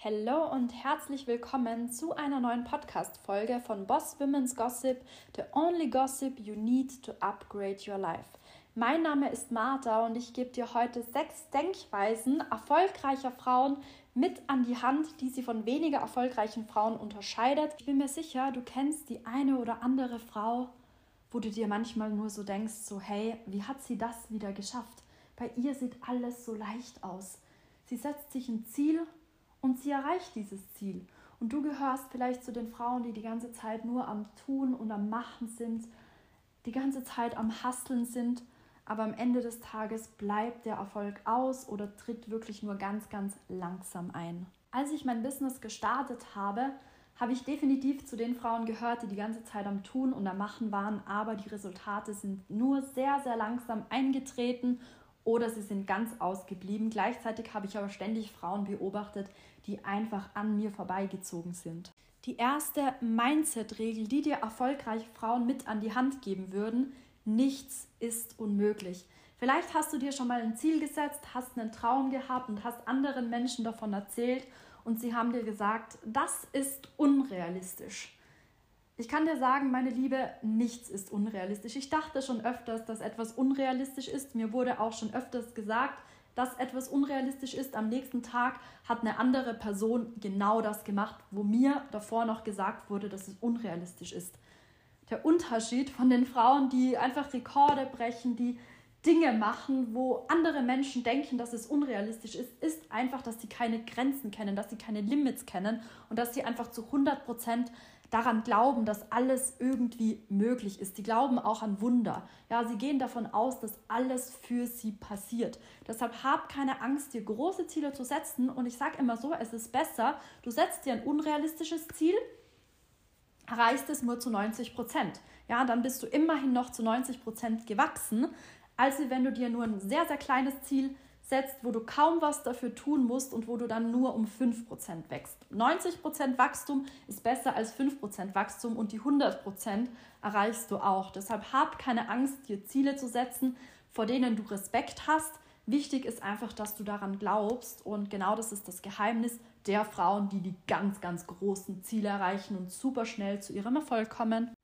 Hallo und herzlich willkommen zu einer neuen Podcast-Folge von Boss Women's Gossip, the only gossip you need to upgrade your life. Mein Name ist Martha und ich gebe dir heute sechs Denkweisen erfolgreicher Frauen mit an die Hand, die sie von weniger erfolgreichen Frauen unterscheidet. Ich bin mir sicher, du kennst die eine oder andere Frau, wo du dir manchmal nur so denkst, so hey, wie hat sie das wieder geschafft? Bei ihr sieht alles so leicht aus. Sie setzt sich ein Ziel und sie erreicht dieses Ziel. Und du gehörst vielleicht zu den Frauen, die die ganze Zeit nur am Tun und am Machen sind, die ganze Zeit am Hasteln sind, aber am Ende des Tages bleibt der Erfolg aus oder tritt wirklich nur ganz, ganz langsam ein. Als ich mein Business gestartet habe, habe ich definitiv zu den Frauen gehört, die die ganze Zeit am Tun und am Machen waren, aber die Resultate sind nur sehr, sehr langsam eingetreten oder sie sind ganz ausgeblieben. Gleichzeitig habe ich aber ständig Frauen beobachtet, die einfach an mir vorbeigezogen sind. Die erste Mindset-Regel, die dir erfolgreiche Frauen mit an die Hand geben würden, nichts ist unmöglich. Vielleicht hast du dir schon mal ein Ziel gesetzt, hast einen Traum gehabt und hast anderen Menschen davon erzählt und sie haben dir gesagt, das ist unrealistisch. Ich kann dir sagen, meine Liebe, nichts ist unrealistisch. Ich dachte schon öfters, dass etwas unrealistisch ist. Mir wurde auch schon öfters gesagt, dass etwas unrealistisch ist. Am nächsten Tag hat eine andere Person genau das gemacht, wo mir davor noch gesagt wurde, dass es unrealistisch ist. Der Unterschied von den Frauen, die einfach Rekorde brechen, die Dinge machen, wo andere Menschen denken, dass es unrealistisch ist, ist einfach, dass sie keine Grenzen kennen, dass sie keine Limits kennen und dass sie einfach zu 100 Prozent daran glauben, dass alles irgendwie möglich ist. Die glauben auch an Wunder. Ja, sie gehen davon aus, dass alles für sie passiert. Deshalb hab keine Angst, dir große Ziele zu setzen. Und ich sage immer so, es ist besser, du setzt dir ein unrealistisches Ziel, erreichst es nur zu 90 Prozent. Ja, dann bist du immerhin noch zu 90 Prozent gewachsen, als wenn du dir nur ein sehr, sehr kleines Ziel setzt setzt, wo du kaum was dafür tun musst und wo du dann nur um 5% wächst. 90% Wachstum ist besser als 5% Wachstum und die 100% erreichst du auch. Deshalb hab keine Angst, dir Ziele zu setzen, vor denen du Respekt hast. Wichtig ist einfach, dass du daran glaubst und genau das ist das Geheimnis der Frauen, die die ganz, ganz großen Ziele erreichen und super schnell zu ihrem Erfolg kommen.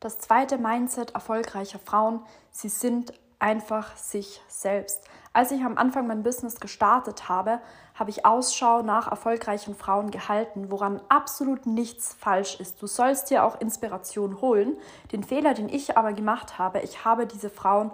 Das zweite Mindset erfolgreicher Frauen, sie sind einfach sich selbst. Als ich am Anfang mein Business gestartet habe, habe ich Ausschau nach erfolgreichen Frauen gehalten, woran absolut nichts falsch ist. Du sollst dir auch Inspiration holen. Den Fehler, den ich aber gemacht habe, ich habe diese Frauen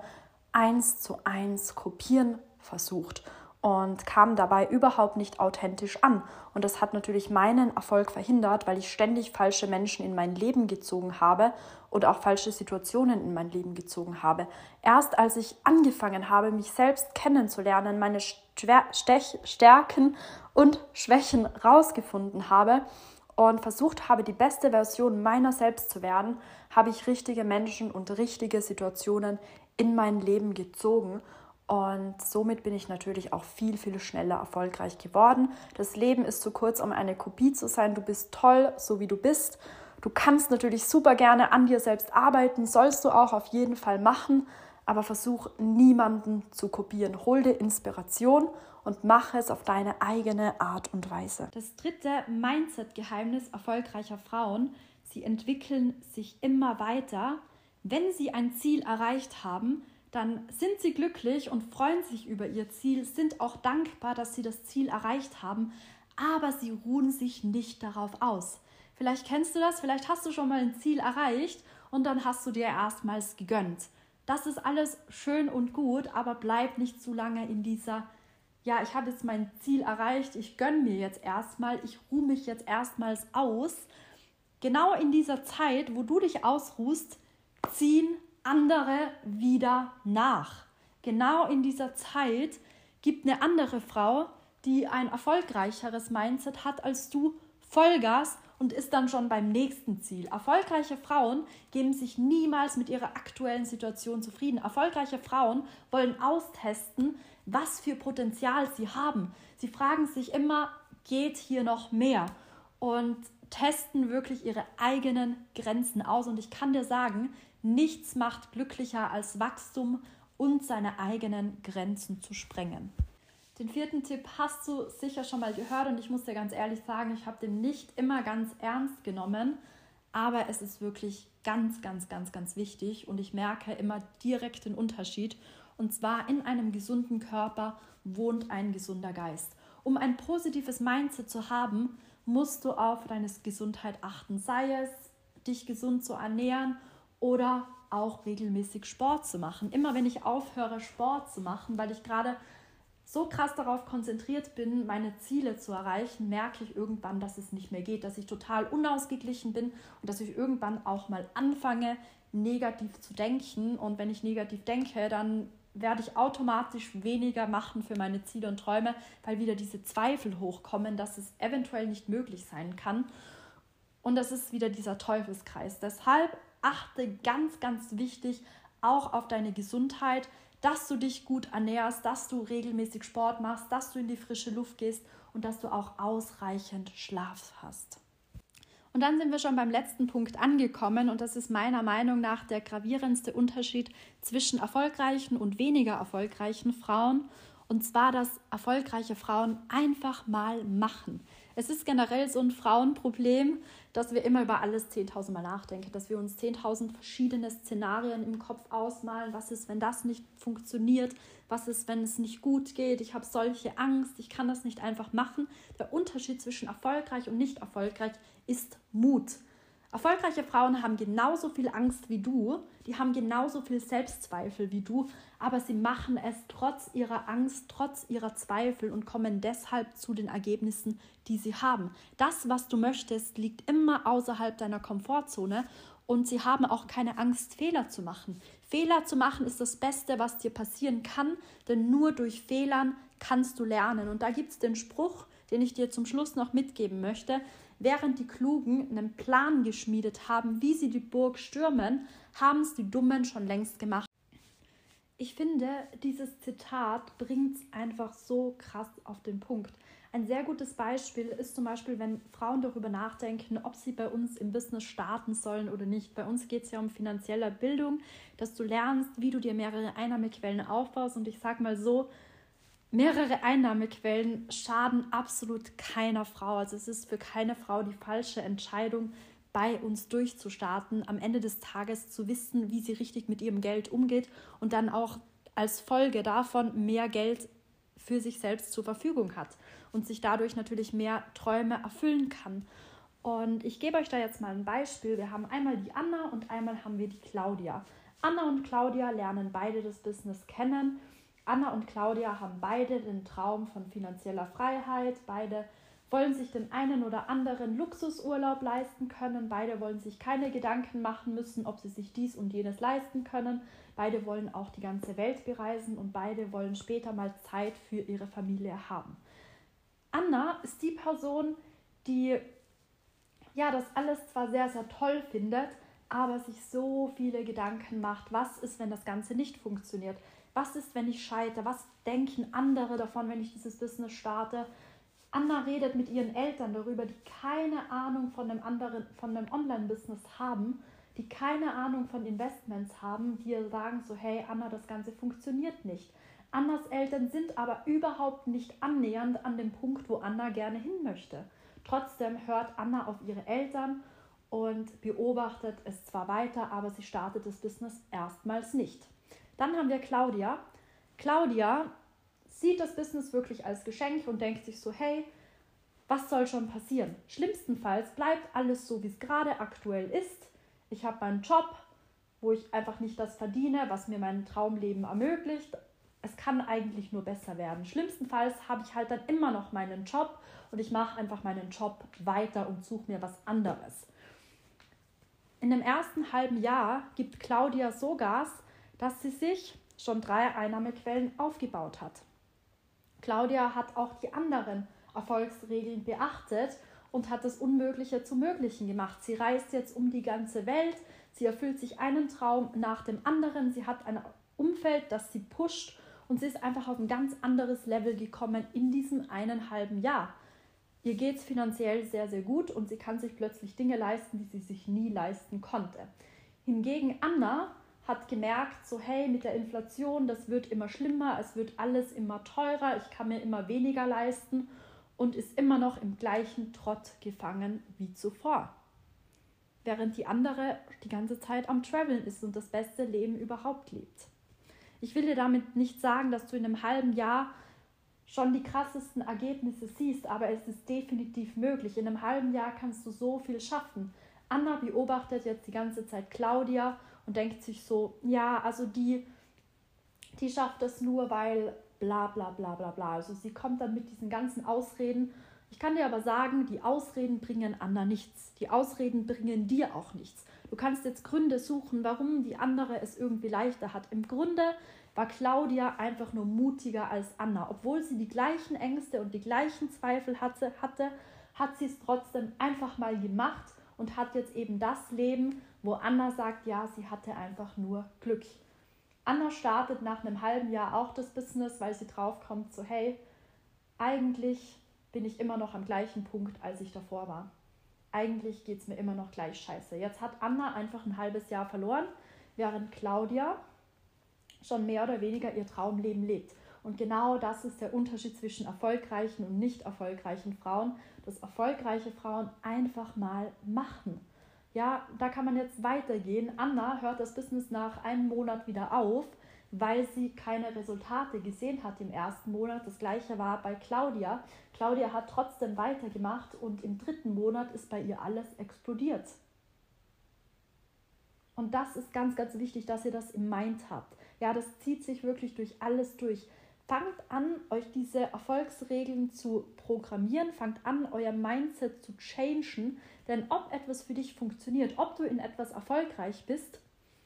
eins zu eins kopieren versucht und kam dabei überhaupt nicht authentisch an. Und das hat natürlich meinen Erfolg verhindert, weil ich ständig falsche Menschen in mein Leben gezogen habe und auch falsche Situationen in mein Leben gezogen habe. Erst als ich angefangen habe, mich selbst kennenzulernen, meine Stech Stärken und Schwächen rausgefunden habe und versucht habe, die beste Version meiner selbst zu werden, habe ich richtige Menschen und richtige Situationen in mein Leben gezogen und somit bin ich natürlich auch viel, viel schneller erfolgreich geworden. Das Leben ist zu kurz, um eine Kopie zu sein. Du bist toll, so wie du bist. Du kannst natürlich super gerne an dir selbst arbeiten, sollst du auch auf jeden Fall machen, aber versuch niemanden zu kopieren. Hol dir Inspiration und mache es auf deine eigene Art und Weise. Das dritte Mindset-Geheimnis erfolgreicher Frauen, sie entwickeln sich immer weiter. Wenn sie ein Ziel erreicht haben, dann sind sie glücklich und freuen sich über ihr Ziel, sind auch dankbar, dass sie das Ziel erreicht haben, aber sie ruhen sich nicht darauf aus. Vielleicht kennst du das, vielleicht hast du schon mal ein Ziel erreicht und dann hast du dir erstmals gegönnt. Das ist alles schön und gut, aber bleib nicht zu lange in dieser, ja, ich habe jetzt mein Ziel erreicht, ich gönne mir jetzt erstmal, ich ruhe mich jetzt erstmals aus. Genau in dieser Zeit, wo du dich ausruhst, ziehen andere wieder nach. Genau in dieser Zeit gibt eine andere Frau, die ein erfolgreicheres Mindset hat als du, Vollgas und ist dann schon beim nächsten Ziel. Erfolgreiche Frauen geben sich niemals mit ihrer aktuellen Situation zufrieden. Erfolgreiche Frauen wollen austesten, was für Potenzial sie haben. Sie fragen sich immer, geht hier noch mehr? Und testen wirklich ihre eigenen Grenzen aus. Und ich kann dir sagen, Nichts macht glücklicher als Wachstum und seine eigenen Grenzen zu sprengen. Den vierten Tipp hast du sicher schon mal gehört und ich muss dir ganz ehrlich sagen, ich habe den nicht immer ganz ernst genommen, aber es ist wirklich ganz, ganz, ganz, ganz wichtig und ich merke immer direkt den Unterschied. Und zwar in einem gesunden Körper wohnt ein gesunder Geist. Um ein positives Mindset zu haben, musst du auf deine Gesundheit achten, sei es dich gesund zu ernähren oder auch regelmäßig Sport zu machen. Immer wenn ich aufhöre, Sport zu machen, weil ich gerade so krass darauf konzentriert bin, meine Ziele zu erreichen, merke ich irgendwann, dass es nicht mehr geht, dass ich total unausgeglichen bin und dass ich irgendwann auch mal anfange, negativ zu denken. Und wenn ich negativ denke, dann werde ich automatisch weniger machen für meine Ziele und Träume, weil wieder diese Zweifel hochkommen, dass es eventuell nicht möglich sein kann. Und das ist wieder dieser Teufelskreis. Deshalb achte ganz, ganz wichtig auch auf deine Gesundheit, dass du dich gut ernährst, dass du regelmäßig Sport machst, dass du in die frische Luft gehst und dass du auch ausreichend Schlaf hast. Und dann sind wir schon beim letzten Punkt angekommen und das ist meiner Meinung nach der gravierendste Unterschied zwischen erfolgreichen und weniger erfolgreichen Frauen. Und zwar, dass erfolgreiche Frauen einfach mal machen. Es ist generell so ein Frauenproblem, dass wir immer über alles 10.000 Mal nachdenken, dass wir uns 10.000 verschiedene Szenarien im Kopf ausmalen. Was ist, wenn das nicht funktioniert? Was ist, wenn es nicht gut geht? Ich habe solche Angst, ich kann das nicht einfach machen. Der Unterschied zwischen erfolgreich und nicht erfolgreich ist Mut. Erfolgreiche Frauen haben genauso viel Angst wie du, die haben genauso viel Selbstzweifel wie du, aber sie machen es trotz ihrer Angst, trotz ihrer Zweifel und kommen deshalb zu den Ergebnissen, die sie haben. Das, was du möchtest, liegt immer außerhalb deiner Komfortzone und sie haben auch keine Angst, Fehler zu machen. Fehler zu machen ist das Beste, was dir passieren kann, denn nur durch Fehlern kannst du lernen. Und da gibt es den Spruch, den ich dir zum Schluss noch mitgeben möchte. Während die Klugen einen Plan geschmiedet haben, wie sie die Burg stürmen, haben es die Dummen schon längst gemacht. Ich finde, dieses Zitat bringt es einfach so krass auf den Punkt. Ein sehr gutes Beispiel ist zum Beispiel, wenn Frauen darüber nachdenken, ob sie bei uns im Business starten sollen oder nicht. Bei uns geht es ja um finanzielle Bildung, dass du lernst, wie du dir mehrere Einnahmequellen aufbaust. Und ich sage mal so, mehrere Einnahmequellen schaden absolut keiner Frau. Also es ist für keine Frau die falsche Entscheidung, bei uns durchzustarten, am Ende des Tages zu wissen, wie sie richtig mit ihrem Geld umgeht und dann auch als Folge davon mehr Geld für sich selbst zur Verfügung hat und sich dadurch natürlich mehr Träume erfüllen kann. Und ich gebe euch da jetzt mal ein Beispiel. Wir haben einmal die Anna und einmal haben wir die Claudia. Anna und Claudia lernen beide das Business kennen Anna und Claudia haben beide den Traum von finanzieller Freiheit. Beide wollen sich den einen oder anderen Luxusurlaub leisten können. Beide wollen sich keine Gedanken machen müssen, ob sie sich dies und jenes leisten können. Beide wollen auch die ganze Welt bereisen und beide wollen später mal Zeit für ihre Familie haben. Anna ist die Person, die ja das alles zwar sehr, sehr toll findet, aber sich so viele Gedanken macht, was ist, wenn das Ganze nicht funktioniert? Was ist, wenn ich scheitere? Was denken andere davon, wenn ich dieses Business starte? Anna redet mit ihren Eltern darüber, die keine Ahnung von einem anderen, von einem Online-Business haben, die keine Ahnung von Investments haben, die ihr sagen so, hey Anna, das Ganze funktioniert nicht. Annas Eltern sind aber überhaupt nicht annähernd an dem Punkt, wo Anna gerne hin möchte. Trotzdem hört Anna auf ihre Eltern und beobachtet es zwar weiter, aber sie startet das Business erstmals nicht. Dann haben wir Claudia. Claudia sieht das Business wirklich als Geschenk und denkt sich so, hey, was soll schon passieren? Schlimmstenfalls bleibt alles so, wie es gerade aktuell ist. Ich habe meinen Job, wo ich einfach nicht das verdiene, was mir mein Traumleben ermöglicht. Es kann eigentlich nur besser werden. Schlimmstenfalls habe ich halt dann immer noch meinen Job und ich mache einfach meinen Job weiter und suche mir was anderes. In dem ersten halben Jahr gibt Claudia so Gas, dass sie sich schon drei Einnahmequellen aufgebaut hat. Claudia hat auch die anderen Erfolgsregeln beachtet und hat das Unmögliche zum Möglichen gemacht. Sie reist jetzt um die ganze Welt, sie erfüllt sich einen Traum nach dem anderen, sie hat ein Umfeld, das sie pusht und sie ist einfach auf ein ganz anderes Level gekommen in diesem einen halben Jahr. Ihr geht es finanziell sehr, sehr gut und sie kann sich plötzlich Dinge leisten, die sie sich nie leisten konnte. Hingegen Anna hat gemerkt, so hey, mit der Inflation, das wird immer schlimmer, es wird alles immer teurer, ich kann mir immer weniger leisten und ist immer noch im gleichen Trott gefangen wie zuvor. Während die andere die ganze Zeit am Traveln ist und das beste Leben überhaupt lebt. Ich will dir damit nicht sagen, dass du in einem halben Jahr schon die krassesten Ergebnisse siehst, aber es ist definitiv möglich. In einem halben Jahr kannst du so viel schaffen. Anna beobachtet jetzt die ganze Zeit Claudia und denkt sich so, ja, also die, die schafft das nur, weil bla bla bla bla bla. Also sie kommt dann mit diesen ganzen Ausreden. Ich kann dir aber sagen, die Ausreden bringen Anna nichts. Die Ausreden bringen dir auch nichts. Du kannst jetzt Gründe suchen, warum die andere es irgendwie leichter hat. Im Grunde war Claudia einfach nur mutiger als Anna. Obwohl sie die gleichen Ängste und die gleichen Zweifel hatte, hatte hat sie es trotzdem einfach mal gemacht und hat jetzt eben das Leben, wo Anna sagt, ja, sie hatte einfach nur Glück. Anna startet nach einem halben Jahr auch das Business, weil sie draufkommt, so hey, eigentlich bin ich immer noch am gleichen Punkt, als ich davor war. Eigentlich geht es mir immer noch gleich scheiße. Jetzt hat Anna einfach ein halbes Jahr verloren, während Claudia schon mehr oder weniger ihr Traumleben lebt. Und genau das ist der Unterschied zwischen erfolgreichen und nicht erfolgreichen Frauen, dass erfolgreiche Frauen einfach mal machen. Ja, da kann man jetzt weitergehen. Anna hört das Business nach einem Monat wieder auf, weil sie keine Resultate gesehen hat im ersten Monat. Das gleiche war bei Claudia. Claudia hat trotzdem weitergemacht und im dritten Monat ist bei ihr alles explodiert. Und das ist ganz, ganz wichtig, dass ihr das im Mind habt. Ja, das zieht sich wirklich durch alles durch. Fangt an, euch diese Erfolgsregeln zu programmieren, fangt an, euer Mindset zu changen, denn ob etwas für dich funktioniert, ob du in etwas erfolgreich bist,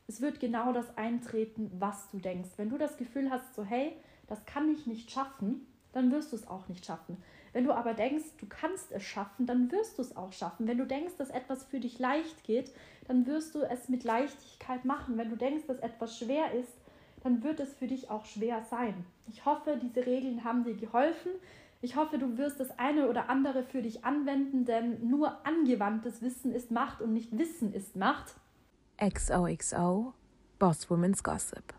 es wird genau das eintreten, was du denkst. Wenn du das Gefühl hast, so hey, das kann ich nicht schaffen, dann wirst du es auch nicht schaffen. Wenn du aber denkst, du kannst es schaffen, dann wirst du es auch schaffen. Wenn du denkst, dass etwas für dich leicht geht, dann wirst du es mit Leichtigkeit machen. Wenn du denkst, dass etwas schwer ist, dann wird es für dich auch schwer sein. Ich hoffe, diese Regeln haben dir geholfen. Ich hoffe, du wirst das eine oder andere für dich anwenden, denn nur angewandtes Wissen ist Macht und nicht Wissen ist Macht. XOXO Boss Women's Gossip